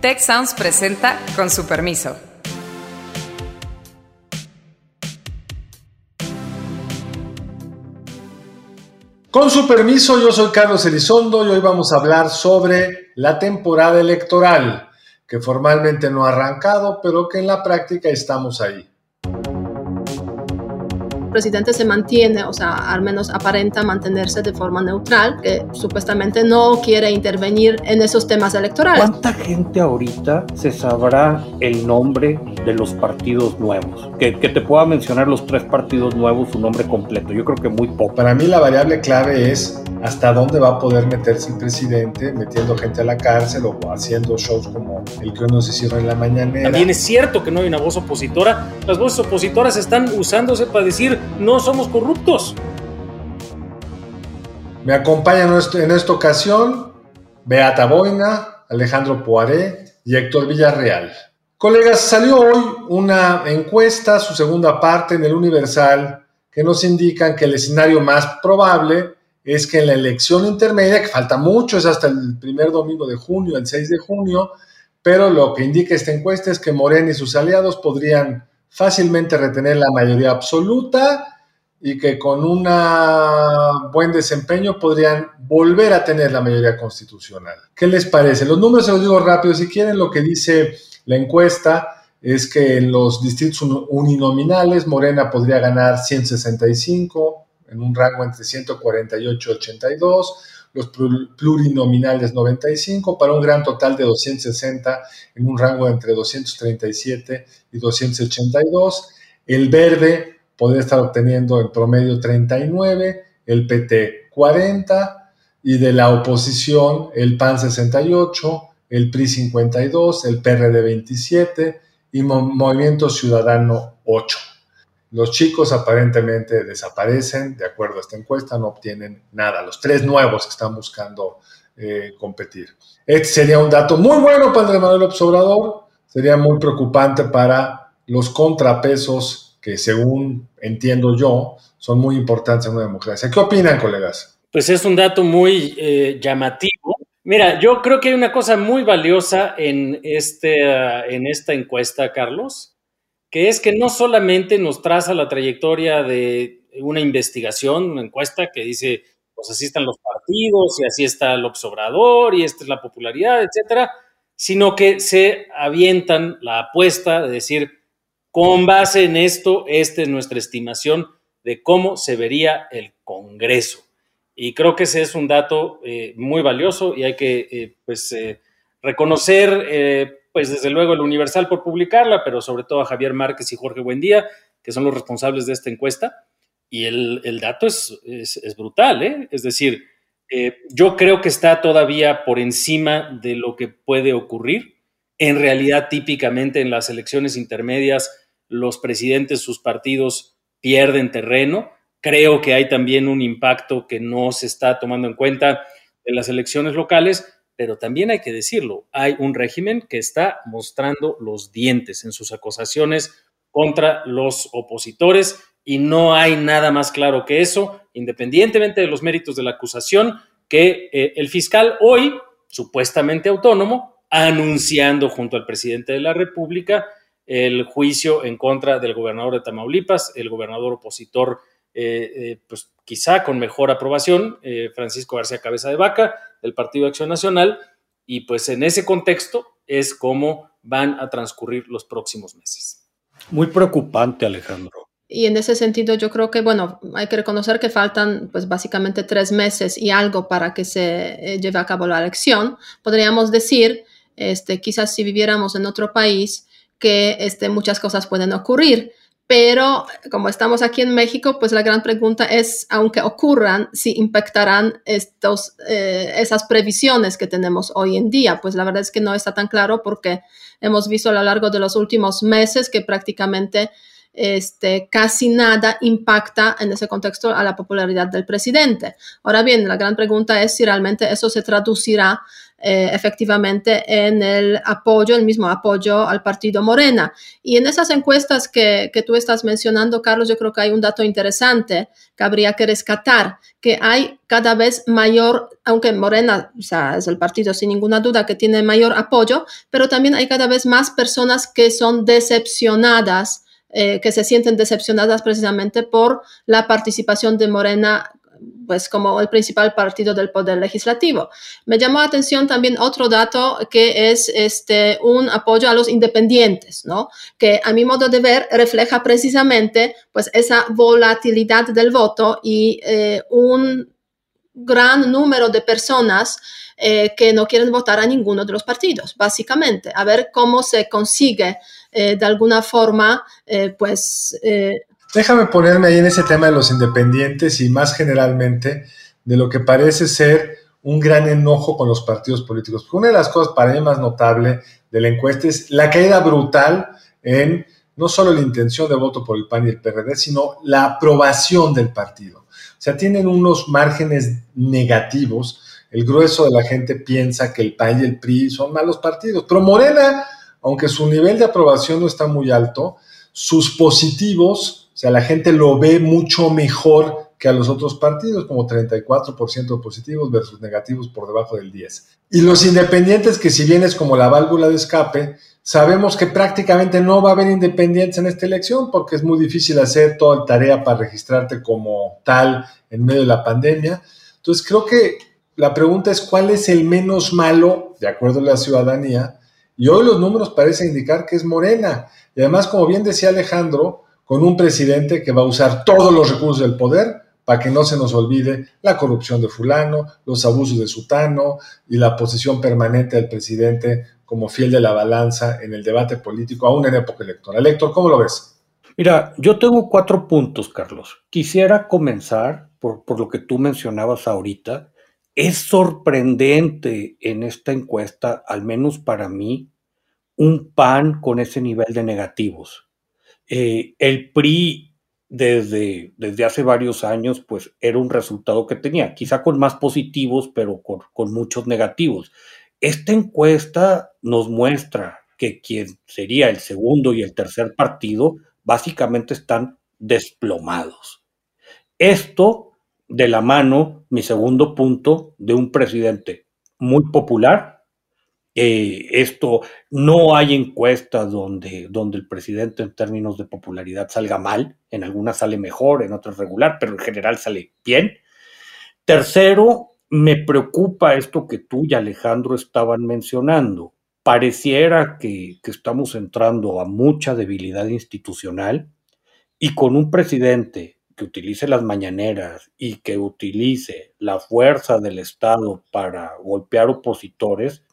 Tech Sounds presenta con su permiso. Con su permiso, yo soy Carlos Elizondo y hoy vamos a hablar sobre la temporada electoral, que formalmente no ha arrancado, pero que en la práctica estamos ahí presidente se mantiene, o sea, al menos aparenta mantenerse de forma neutral, que supuestamente no quiere intervenir en esos temas electorales. ¿Cuánta gente ahorita se sabrá el nombre de los partidos nuevos? Que, que te pueda mencionar los tres partidos nuevos, su nombre completo. Yo creo que muy poco. Para mí la variable clave es hasta dónde va a poder meterse el presidente metiendo gente a la cárcel o haciendo shows como el que uno se hicieron en la mañana. También es cierto que no hay una voz opositora. Las voces opositoras están usándose para decir no somos corruptos. Me acompañan en esta ocasión Beata Boina, Alejandro Poiré y Héctor Villarreal. Colegas, salió hoy una encuesta, su segunda parte en el Universal, que nos indican que el escenario más probable es que en la elección intermedia, que falta mucho, es hasta el primer domingo de junio, el 6 de junio, pero lo que indica esta encuesta es que Morena y sus aliados podrían fácilmente retener la mayoría absoluta y que con un buen desempeño podrían volver a tener la mayoría constitucional. ¿Qué les parece? Los números se los digo rápido. Si quieren, lo que dice la encuesta es que en los distritos uninominales Morena podría ganar 165, en un rango entre 148 y 82, los plurinominales 95, para un gran total de 260 en un rango entre 237 y 282. El verde podría estar obteniendo en promedio 39, el PT 40 y de la oposición el PAN 68, el PRI 52, el PRD 27 y Movimiento Ciudadano 8. Los chicos aparentemente desaparecen, de acuerdo a esta encuesta, no obtienen nada. Los tres nuevos que están buscando eh, competir. Este sería un dato muy bueno para Manuel López sería muy preocupante para los contrapesos que, según entiendo yo, son muy importantes en una democracia. ¿Qué opinan, colegas? Pues es un dato muy eh, llamativo. Mira, yo creo que hay una cosa muy valiosa en, este, en esta encuesta, Carlos, que es que no solamente nos traza la trayectoria de una investigación, una encuesta que dice, pues así están los partidos y así está el Obrador y esta es la popularidad, etcétera, sino que se avientan la apuesta de decir, con base en esto, esta es nuestra estimación de cómo se vería el Congreso. Y creo que ese es un dato eh, muy valioso y hay que, eh, pues, eh, reconocer pues desde luego el Universal por publicarla, pero sobre todo a Javier Márquez y Jorge Buendía, que son los responsables de esta encuesta. Y el, dato es, brutal, ¿eh? Es decir, eh, yo creo que está todavía por encima de lo que puede ocurrir. En realidad, típicamente en las elecciones intermedias, los presidentes, sus partidos pierden terreno. Creo que hay también un impacto que no se está tomando en cuenta en las elecciones locales, pero también hay que decirlo, hay un régimen que está mostrando los dientes en sus acusaciones contra los opositores y no hay nada más claro que eso, independientemente de los méritos de la acusación, que eh, el fiscal hoy, supuestamente autónomo, anunciando junto al presidente de la República el juicio en contra del gobernador de Tamaulipas, el gobernador opositor, eh, eh, pues quizá con mejor aprobación, Francisco García Cabeza de Vaca, del Partido Acción Nacional, y pues en ese contexto es cómo van a transcurrir los próximos meses. Muy preocupante, Alejandro. Y en ese sentido yo creo que, bueno, hay que reconocer que faltan pues básicamente tres meses y algo para que se eh, lleve a cabo la elección. Podríamos decir, este, quizás si viviéramos en otro país, que este, muchas cosas pueden ocurrir. Pero como estamos aquí en México, pues la gran pregunta es, aunque ocurran, si impactarán estos, eh, esas previsiones que tenemos hoy en día. Pues la verdad es que no está tan claro porque hemos visto a lo largo de los últimos meses que prácticamente este, casi nada impacta en ese contexto a la popularidad del presidente. Ahora bien, la gran pregunta es si realmente eso se traducirá eh, efectivamente en el apoyo, el mismo apoyo al partido Morena. Y en esas encuestas que, que tú estás mencionando, Carlos, yo creo que hay un dato interesante que habría que rescatar, que hay cada vez mayor, aunque Morena o sea, es el partido sin ninguna duda que tiene mayor apoyo, pero también hay cada vez más personas que son decepcionadas eh, que se sienten decepcionadas precisamente por la participación de Morena pues como el principal partido del poder legislativo. Me llamó la atención también otro dato que es este un apoyo a los independientes, ¿no? Que a mi modo de ver refleja precisamente pues esa volatilidad del voto y eh, un gran número de personas eh, que no quieren votar a ninguno de los partidos, básicamente, a ver cómo se consigue eh, de alguna forma, pues... Déjame ponerme ahí en ese tema de los independientes y más generalmente de lo que parece ser un gran enojo con los partidos políticos. Porque una de las cosas para mí más notable de la encuesta es la caída brutal en no solo la intención de voto por el PAN y el PRD, sino la aprobación del partido. O sea, tienen unos márgenes negativos. El grueso de la gente piensa que el PAN y el PRI son malos partidos. Pero Morena, aunque su nivel de aprobación no está muy alto, sus positivos, sea, la gente lo ve mucho mejor que a los otros partidos, como 34% positivos versus negativos por debajo del 10%. Y los independientes, que si bien es como la válvula de escape, sabemos que prácticamente no va a haber independientes en esta elección porque es muy difícil hacer toda la tarea para registrarte como tal en medio de la pandemia. Entonces creo que la pregunta es cuál es el menos malo, de acuerdo a la ciudadanía, y hoy los números parecen indicar que es Morena. Y además, como bien decía Alejandro, con un presidente que va a usar todos los recursos del poder para que no se nos olvide la corrupción de fulano, los abusos de sutano y la posición permanente del presidente como fiel de la balanza en el debate político, aún en época electoral. Héctor, ¿cómo lo ves? Mira, yo tengo cuatro puntos, Carlos. Quisiera comenzar por, por lo que tú mencionabas ahorita. Es sorprendente en esta encuesta, al menos para mí, un PAN con ese nivel de negativos. Eh, el PRI desde, desde hace varios años, pues era un resultado que tenía, quizá con más positivos, pero con, con muchos negativos. Esta encuesta nos muestra que quien sería el segundo y el tercer partido básicamente están desplomados. Esto de la mano, mi segundo punto, de un presidente muy popular. Eh, esto no hay encuestas donde, donde el presidente en términos de popularidad salga mal, en algunas sale mejor, en otras regular, pero en general sale bien. Tercero, me preocupa esto que tú y Alejandro estaban mencionando. Pareciera que, estamos entrando a mucha debilidad institucional y con un presidente que utilice las mañaneras y que utilice la fuerza del Estado para golpear opositores,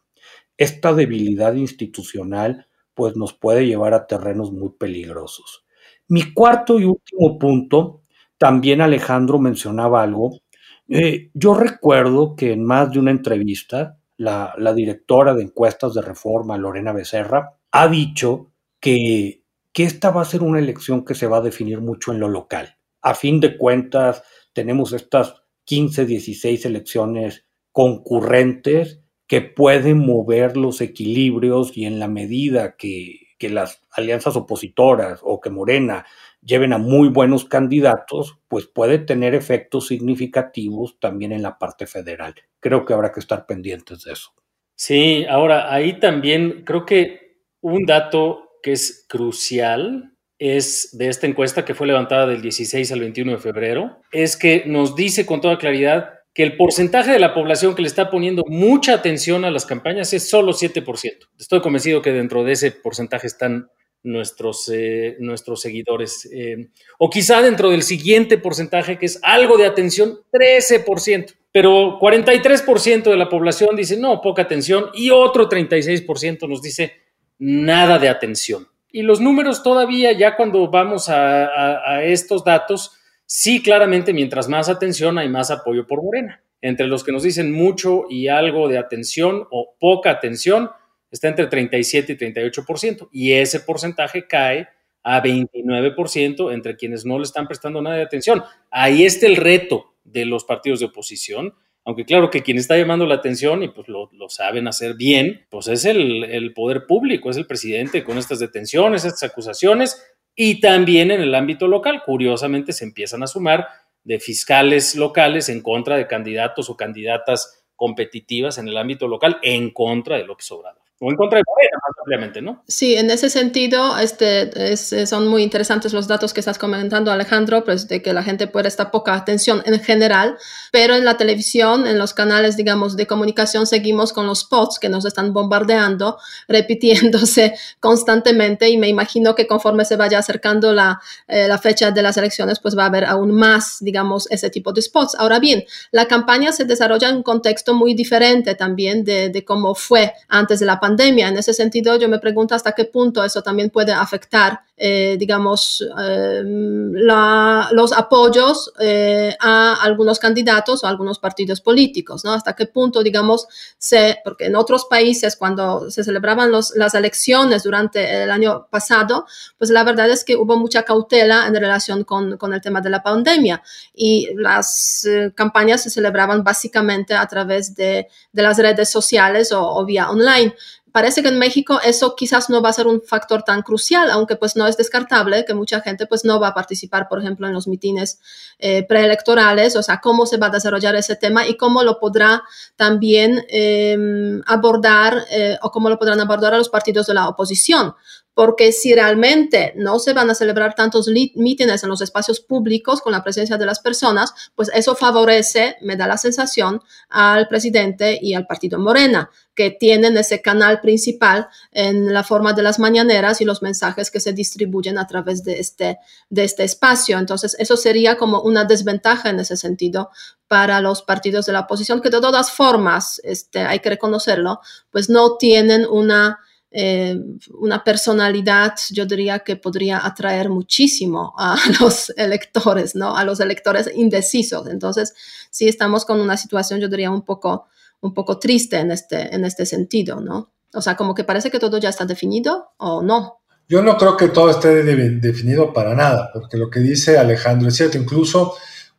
esta debilidad institucional pues nos puede llevar a terrenos muy peligrosos. Mi cuarto y último punto, también Alejandro mencionaba algo, eh, yo recuerdo que en más de una entrevista, la, directora de encuestas de reforma, Lorena Becerra, ha dicho que, que esta va a ser una elección que se va a definir mucho en lo local. A fin de cuentas, tenemos estas 15, 16 elecciones concurrentes que pueden mover los equilibrios y en la medida que, que las alianzas opositoras o que Morena lleven a muy buenos candidatos, pues puede tener efectos significativos también en la parte federal. Creo que habrá que estar pendientes de eso. Sí, ahora ahí también creo que un dato que es crucial es de esta encuesta que fue levantada del 16 al 21 de febrero, es que nos dice con toda claridad que el porcentaje de la población que le está poniendo mucha atención a las campañas es solo 7%. Estoy convencido que dentro de ese porcentaje están nuestros, eh, nuestros seguidores. Eh, o quizá dentro del siguiente porcentaje, que es algo de atención, 13%. Pero 43% de la población dice, no, poca atención, y otro 36% nos dice, nada de atención. Y los números todavía, ya cuando vamos a, estos datos, sí, claramente, mientras más atención, hay más apoyo por Morena. Entre los que nos dicen mucho y algo de atención o poca atención, está entre 37 y 38%, y ese porcentaje cae a 29% entre quienes no le están prestando nada de atención. Ahí está el reto de los partidos de oposición, Aunque claro que quien está llamando la atención y pues lo, saben hacer bien, pues es el, el poder público, es el presidente con estas detenciones, estas acusaciones y también en el ámbito local. Curiosamente se empiezan a sumar de fiscales locales en contra de candidatos o candidatas competitivas en el ámbito local en contra de López Obrador o en contra de Morena, más ampliamente, ¿no? Sí, en ese sentido, este, son muy interesantes los datos que estás comentando, Alejandro, pues de que la gente puede estar poca atención en general, pero en la televisión, en los canales, digamos, de comunicación, seguimos con los spots que nos están bombardeando, repitiéndose constantemente y me imagino que conforme se vaya acercando la, eh, la fecha de las elecciones, pues va a haber aún más, digamos, ese tipo de spots. Ahora bien, la campaña se desarrolla en un contexto muy diferente también de, de cómo fue antes de la pandemia. En ese sentido, yo me pregunto hasta qué punto eso también puede afectar, eh, digamos, eh, los apoyos eh, a algunos candidatos o a algunos partidos políticos, ¿no? Hasta qué punto, digamos, se, porque en otros países cuando se celebraban los, las elecciones durante el año pasado, pues la verdad es que hubo mucha cautela en relación con, con el tema de la pandemia y las campañas se celebraban básicamente a través de, de las redes sociales o, o vía online parece que en México eso quizás no va a ser un factor tan crucial, aunque pues no es descartable que mucha gente pues no va a participar, por ejemplo, en los mitines eh, preelectorales, o sea, cómo se va a desarrollar ese tema y cómo lo podrá también em, abordar eh, o cómo lo podrán abordar a los partidos de la oposición porque si realmente no se van a celebrar tantos mítines en los espacios públicos con la presencia de las personas, pues eso favorece, me da la sensación, al presidente y al partido Morena, que tienen ese canal principal en la forma de las mañaneras y los mensajes que se distribuyen a través de este, de este espacio. Entonces, eso sería como una desventaja en ese sentido para los partidos de la oposición, que de todas formas, este, hay que reconocerlo, pues no tienen una eh, una personalidad, yo diría que podría atraer muchísimo a los electores, ¿no? A los electores indecisos. Entonces, sí estamos con una situación, yo diría, un poco, un poco triste en este, en este sentido, ¿no? O sea, como que parece que todo ya está definido o no. Yo no creo que todo esté definido para nada, porque lo que dice Alejandro es cierto, incluso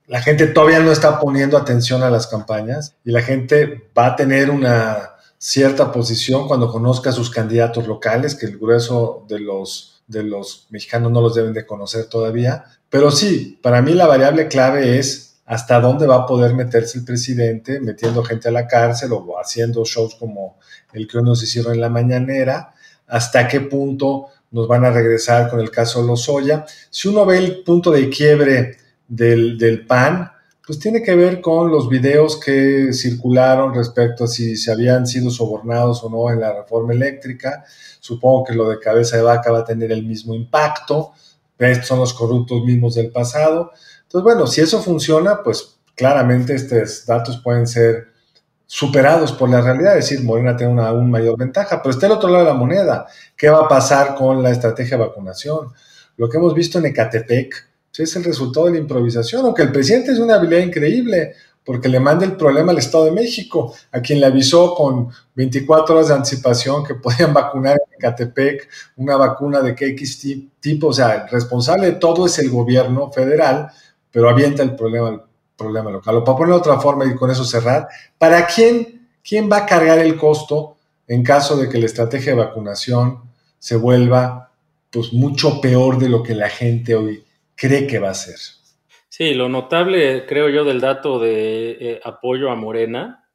la gente todavía no está poniendo atención a las campañas y la gente va a tener una cierta posición cuando conozca a sus candidatos locales, que el grueso de los, de los mexicanos no los deben de conocer todavía. Pero sí, para mí la variable clave es hasta dónde va a poder meterse el presidente, metiendo gente a la cárcel o haciendo shows como el que nos hicieron en la mañanera, hasta qué punto nos van a regresar con el caso Lozoya. Si uno ve el punto de quiebre del, del PAN, pues tiene que ver con los videos que circularon respecto a si se habían sido sobornados o no en la reforma eléctrica. Supongo que lo de cabeza de vaca va a tener el mismo impacto. Estos son los corruptos mismos del pasado. Entonces, bueno, si eso funciona, pues claramente estos datos pueden ser superados por la realidad, es decir, Morena tiene una aún mayor ventaja, pero está el otro lado de la moneda. ¿Qué va a pasar con la estrategia de vacunación? Lo que hemos visto en Ecatepec, es el resultado de la improvisación, aunque el presidente es una habilidad increíble, porque le manda el problema al Estado de México, a quien le avisó con 24 horas de anticipación que podían vacunar en Catepec una vacuna de KX tipo, o sea, el responsable de todo es el gobierno federal, pero avienta el problema al problema local. O para ponerlo de otra forma y con eso cerrar, ¿para quién, quién va a cargar el costo en caso de que la estrategia de vacunación se vuelva pues mucho peor de lo que la gente hoy cree que va a ser. Sí, lo notable, creo yo, del dato de eh, apoyo a Morena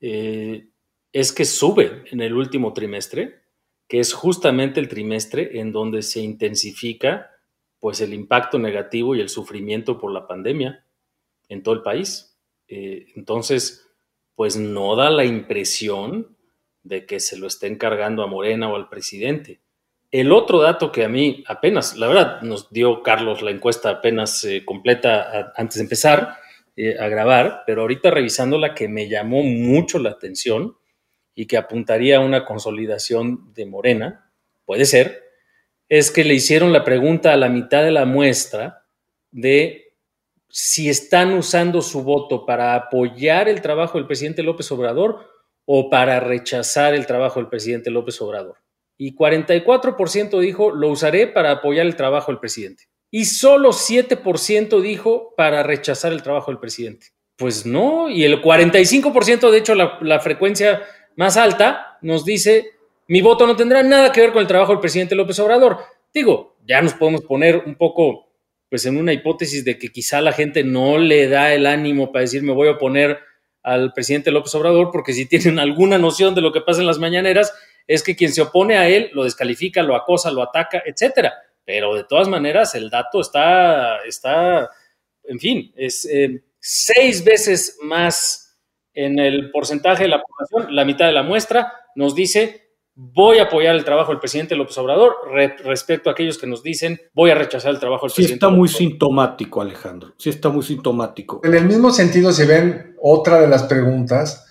eh, es que sube en el último trimestre, que es justamente el trimestre en donde se intensifica pues el impacto negativo y el sufrimiento por la pandemia en todo el país. Eh, entonces, pues no da la impresión de que se lo estén cargando a Morena o al presidente. El otro dato que a mí apenas, la verdad, nos dio Carlos la encuesta apenas eh, completa antes de empezar eh, a grabar, pero ahorita revisando la que me llamó mucho la atención y que apuntaría a una consolidación de Morena, puede ser, es que le hicieron la pregunta a la mitad de la muestra de si están usando su voto para apoyar el trabajo del presidente López Obrador o para rechazar el trabajo del presidente López Obrador y 44% dijo lo usaré para apoyar el trabajo del presidente. Y solo 7% dijo para rechazar el trabajo del presidente. pues no, y el 45%, de hecho la, la frecuencia más alta, nos dice, mi voto no tendrá nada que ver con el trabajo del presidente López Obrador. Digo, ya nos podemos poner un poco, pues en una hipótesis de que quizá la gente no le da el ánimo para decir me voy a oponer al presidente López Obrador, porque si tienen alguna noción de lo que pasa en las mañaneras, es que quien se opone a él lo descalifica, lo acosa, lo ataca, etcétera. Pero de todas maneras, el dato está, está en fin, es eh, seis veces más en el porcentaje de la población, la mitad de la muestra, nos dice voy a apoyar el trabajo del presidente López Obrador respecto a aquellos que nos dicen voy a rechazar el trabajo del sí presidente. Sí está muy sintomático, Alejandro. Sí está muy sintomático. En el mismo sentido, si ven otra de las preguntas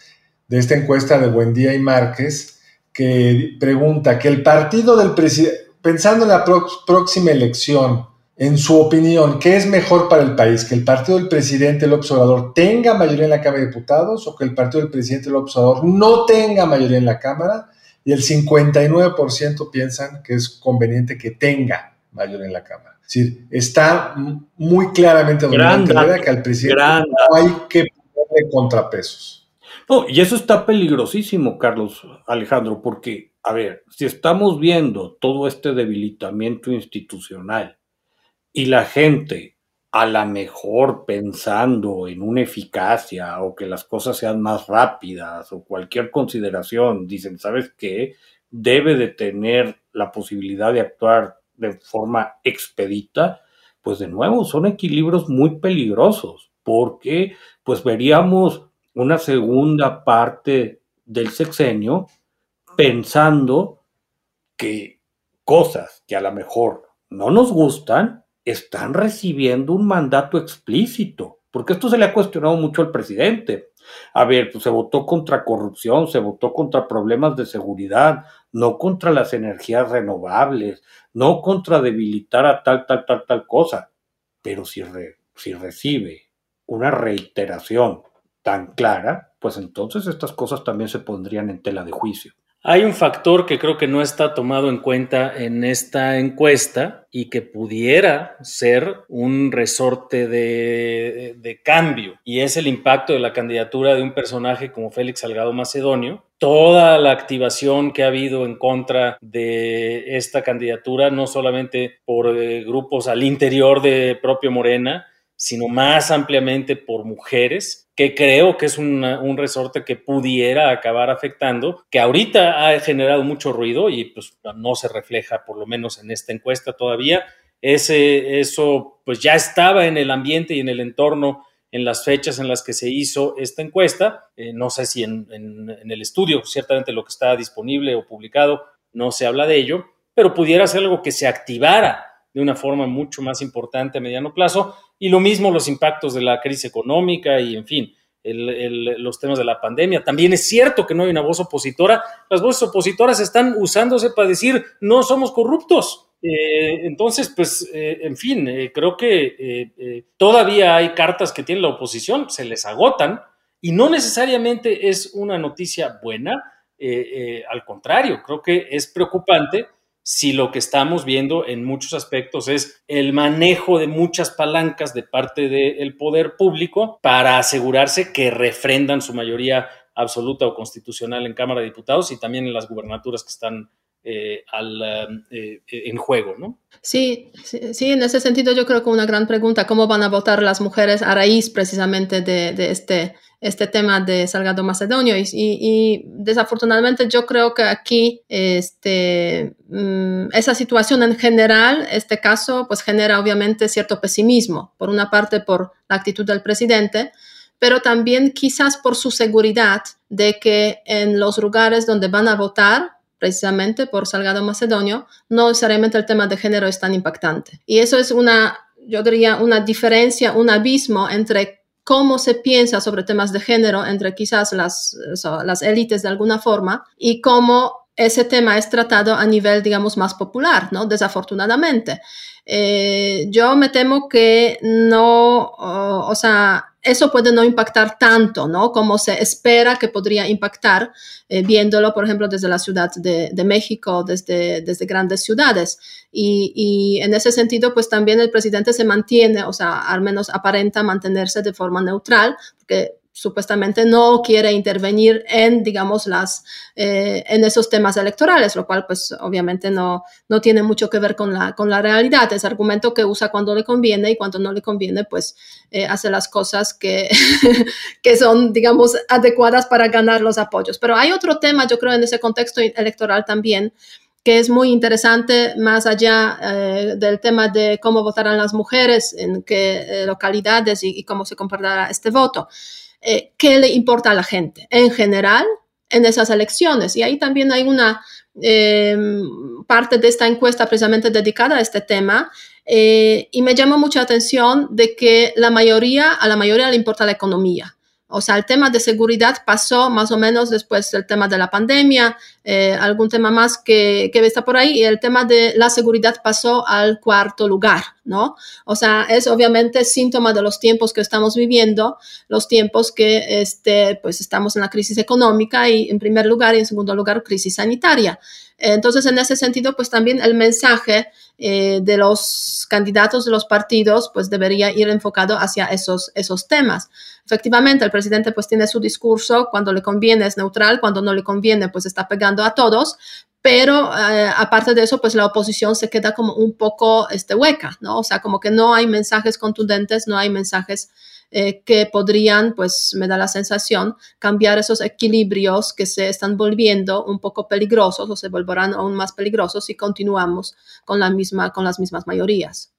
de esta encuesta de Buendía y Márquez, que pregunta que el partido del presidente, pensando en la próxima elección, en su opinión, ¿qué es mejor para el país? ¿Que el partido del presidente López Obrador tenga mayoría en la Cámara de Diputados o que el partido del presidente López Obrador no tenga mayoría en la Cámara? y el 59% piensan que es conveniente que tenga mayor en la Cámara. Es decir, está muy claramente dominante que al presidente no hay que ponerle contrapesos. No, y eso está peligrosísimo, Carlos Alejandro, porque, a ver, si estamos viendo todo este debilitamiento institucional y la gente a la mejor pensando en una eficacia o que las cosas sean más rápidas o cualquier consideración, dicen, ¿sabes qué? Debe de tener la posibilidad de actuar de forma expedita, pues de nuevo son equilibrios muy peligrosos, porque pues veríamos una segunda parte del sexenio pensando que cosas que a lo mejor no nos gustan, están recibiendo un mandato explícito, porque esto se le ha cuestionado mucho al presidente. A ver, pues se votó contra corrupción, se votó contra problemas de seguridad, no contra las energías renovables, no contra debilitar a tal, tal, tal, tal cosa. Pero si, si recibe una reiteración tan clara, pues entonces estas cosas también se pondrían en tela de juicio. Hay un factor que creo que no está tomado en cuenta en esta encuesta y que pudiera ser un resorte de, cambio, y es el impacto de la candidatura de un personaje como Félix Salgado Macedonio. Toda la activación que ha habido en contra de esta candidatura, no solamente por eh, grupos al interior de propio Morena, sino más ampliamente por mujeres, que creo que es un resorte que pudiera acabar afectando, que ahorita ha generado mucho ruido y pues no se refleja por lo menos en esta encuesta todavía. Ese, eso pues ya estaba en el ambiente y en el entorno en las fechas en las que se hizo esta encuesta. Eh, no sé si en, en el estudio, ciertamente lo que está disponible o publicado, no se habla de ello, pero pudiera ser algo que se activara de una forma mucho más importante a mediano plazo. Y lo mismo los impactos de la crisis económica y, en fin, los temas de la pandemia. También es cierto que no hay una voz opositora. Las voces opositoras están usándose para decir no somos corruptos. Eh, entonces, pues, eh, en fin, eh, creo que todavía hay cartas que tiene la oposición, se les agotan y no necesariamente es una noticia buena. al contrario, creo que es preocupante si lo que estamos viendo en muchos aspectos es el manejo de muchas palancas de parte del poder público para asegurarse que refrendan su mayoría absoluta o constitucional en Cámara de Diputados y también en las gubernaturas que están eh, al, eh, en juego, ¿no? Sí, sí, en ese sentido yo creo que una gran pregunta, ¿cómo van a votar las mujeres a raíz precisamente de este este tema de Salgado Macedonio y, desafortunadamente yo creo que aquí este, mm, esa situación en general, este caso, pues genera obviamente cierto pesimismo, por una parte por la actitud del presidente, pero también quizás por su seguridad de que en los lugares donde van a votar, precisamente por Salgado Macedonio, no necesariamente el tema de género es tan impactante. Y eso es una, yo diría, una diferencia, un abismo entre cómo se piensa sobre temas de género entre quizás las, las élites de alguna forma y cómo ese tema es tratado a nivel, digamos, más popular, ¿no? Desafortunadamente. Eh, yo me temo que no, o, sea, eso puede no impactar tanto, ¿no? Como se espera que podría impactar, eh, viéndolo, por ejemplo, desde la Ciudad de, México, desde, desde grandes ciudades. Y, y, en ese sentido, pues también el presidente se mantiene, o sea, al menos aparenta mantenerse de forma neutral, porque supuestamente no quiere intervenir en, digamos, las, eh, en esos temas electorales, lo cual, pues, obviamente no, no tiene mucho que ver con la, con la realidad. Es argumento que usa cuando le conviene y cuando no le conviene, pues, eh, hace las cosas que, que son, digamos, adecuadas para ganar los apoyos. Pero hay otro tema, yo creo, en ese contexto electoral también, que es muy interesante más allá eh, del tema de cómo votarán las mujeres, en qué localidades y, y, cómo se comportará este voto. Eh, qué le importa a la gente en general en esas elecciones. Y ahí también hay una em, parte de esta encuesta precisamente dedicada a este tema. Eh, y me llamó mucha atención de que la mayoría, a la mayoría le importa la economía. O sea, el tema de seguridad pasó más o menos después del tema de la pandemia, eh, algún tema más que, que está por ahí, y el tema de la seguridad pasó al cuarto lugar, ¿no? O sea, es obviamente síntoma de los tiempos que estamos viviendo, los tiempos que este, pues estamos en la crisis económica y en primer lugar y en segundo lugar crisis sanitaria. Entonces, en ese sentido, pues también el mensaje eh, de los candidatos de los partidos, pues debería ir enfocado hacia esos, esos temas. Efectivamente, el presidente pues tiene su discurso, cuando le conviene es neutral, cuando no le conviene pues está pegando a todos, pero eh, aparte de eso, pues la oposición se queda como un poco este, hueca, ¿no? O sea, como que no hay mensajes contundentes, no hay mensajes eh, que podrían, pues me da la sensación, cambiar esos equilibrios que se están volviendo un poco peligrosos o se volverán aún más peligrosos si continuamos con, la misma, con las mismas mayorías.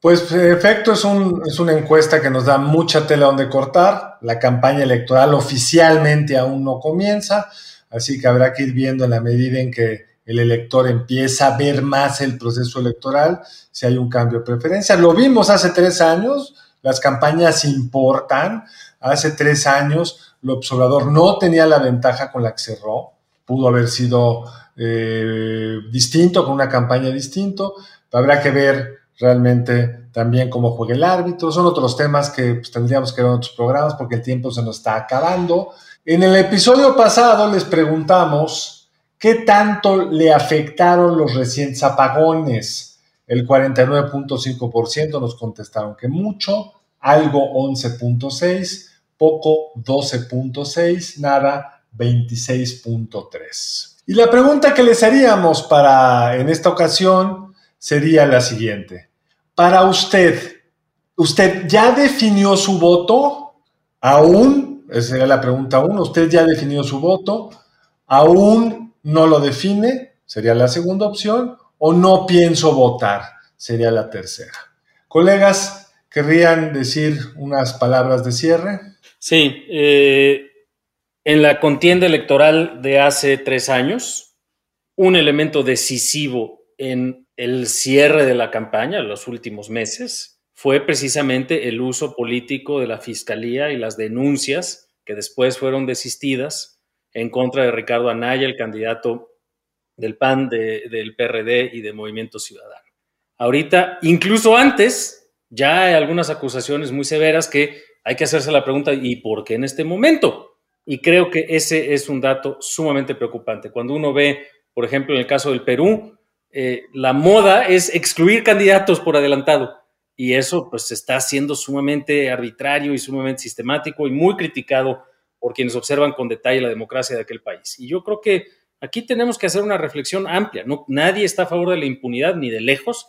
Pues efecto es, un, es una encuesta que nos da mucha tela donde cortar. La campaña electoral oficialmente aún no comienza, así que habrá que ir viendo en la medida en que el elector empieza a ver más el proceso electoral, si hay un cambio de preferencia. Lo vimos hace tres años, las campañas importan. Hace tres años, el observador no tenía la ventaja con la que cerró. Pudo haber sido eh, distinto, con una campaña distinto. Habrá que ver realmente también cómo juega el árbitro. Son otros temas que pues, tendríamos que ver en otros programas porque el tiempo se nos está acabando. En el episodio pasado les preguntamos qué tanto le afectaron los recientes apagones el 49.5% nos contestaron que mucho, algo 11.6, poco 12.6, nada 26.3. Y la pregunta que les haríamos para en esta ocasión sería la siguiente. Para usted, ¿usted ya definió su voto? ¿Aún? Esa sería la pregunta 1. ¿Usted ya definió su voto? ¿Aún no lo define? Sería la segunda opción o no pienso votar, sería la tercera. Colegas, ¿querrían decir unas palabras de cierre? Sí, eh, en la contienda electoral de hace tres años, un elemento decisivo en el cierre de la campaña, los últimos meses, fue precisamente el uso político de la fiscalía y las denuncias que después fueron desistidas en contra de Ricardo Anaya, el candidato del PAN, del PRD y de Movimiento Ciudadano. Ahorita, incluso antes, ya hay algunas acusaciones muy severas que hay que hacerse la pregunta, ¿y por qué en este momento? Y creo que ese es un dato sumamente preocupante. Cuando uno ve, por ejemplo, en el caso del Perú, eh, la moda es excluir candidatos por adelantado. Y eso pues está siendo sumamente arbitrario y sumamente sistemático y muy criticado por quienes observan con detalle la democracia de aquel país. Y yo creo que Aquí tenemos que hacer una reflexión amplia. Nadie está a favor de la impunidad ni de lejos,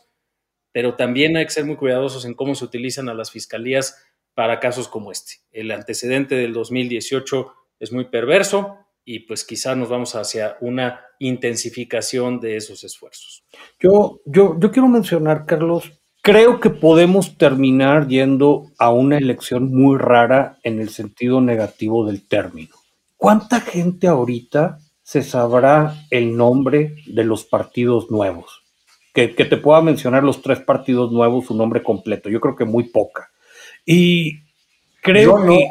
pero también hay que ser muy cuidadosos en cómo se utilizan a las fiscalías para casos como este. El antecedente del 2018 es muy perverso y pues quizá nos vamos hacia una intensificación de esos esfuerzos. Yo, yo, yo quiero mencionar, Carlos, creo que podemos terminar yendo a una elección muy rara en el sentido negativo del término. ¿Cuánta gente ahorita se sabrá el nombre de los partidos nuevos. Que, te pueda mencionar los tres partidos nuevos, su nombre completo. Yo creo que muy poca. Y creo que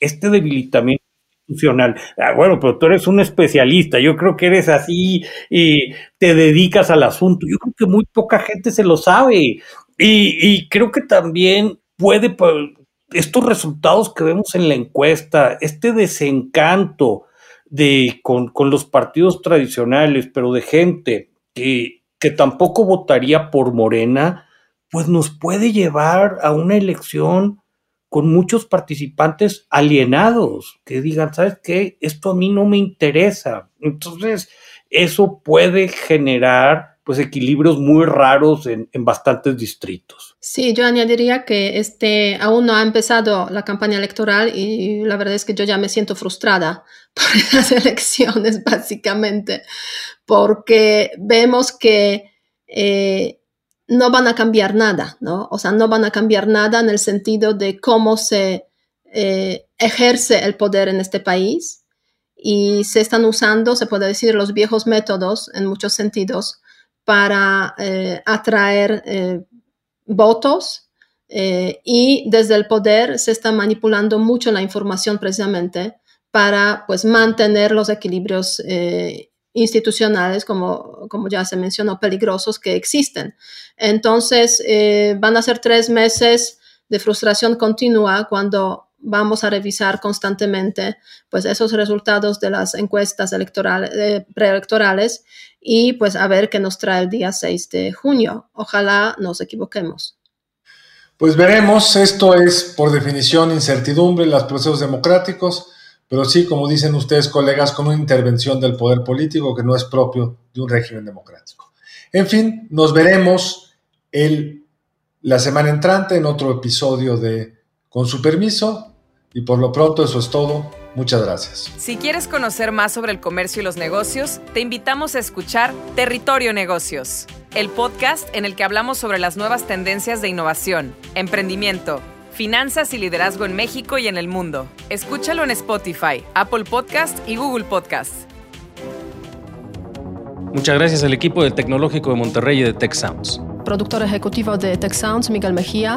este debilitamiento institucional, ah, bueno, pero tú eres un especialista, yo creo que eres así y te dedicas al asunto. Yo creo que muy poca gente se lo sabe. Y, y creo que también puede estos resultados que vemos en la encuesta, este desencanto de, con, con los partidos tradicionales, pero de gente que, que tampoco votaría por Morena, pues nos puede llevar a una elección con muchos participantes alienados, que digan, ¿sabes qué? Esto a mí no me interesa. Entonces, eso puede generar pues equilibrios muy raros en, en, bastantes distritos. Sí, yo añadiría que este, aún no ha empezado la campaña electoral y la verdad es que yo ya me siento frustrada por las elecciones, básicamente, porque vemos que eh, no van a cambiar nada, ¿no? O sea, no van a cambiar nada en el sentido de cómo se eh, ejerce el poder en este país y se están usando, se puede decir, los viejos métodos en muchos sentidos para eh, atraer eh, votos eh, y desde el poder se está manipulando mucho la información precisamente para pues mantener los equilibrios institucionales, como, como ya se mencionó, peligrosos que existen. Entonces, van a ser tres meses de frustración continua cuando vamos a revisar constantemente pues esos resultados de las encuestas electorales, preelectorales y pues a ver qué nos trae el día 6 de junio. Ojalá nos equivoquemos. Pues veremos, esto es por definición incertidumbre en los procesos democráticos, pero sí, como dicen ustedes, colegas, con una intervención del poder político que no es propio de un régimen democrático. En fin, nos veremos el, la semana entrante en otro episodio de Con su permiso, y por lo pronto eso es todo. Muchas gracias. Si quieres conocer más sobre el comercio y los negocios, te invitamos a escuchar Territorio Negocios, el podcast en el que hablamos sobre las nuevas tendencias de innovación, emprendimiento, finanzas y liderazgo en México y en el mundo. Escúchalo en Spotify, Apple Podcast y Google Podcast. Muchas gracias al equipo del Tecnológico de Monterrey y de Tech Sounds. Productor ejecutivo de Tech Sounds, Miguel Mejía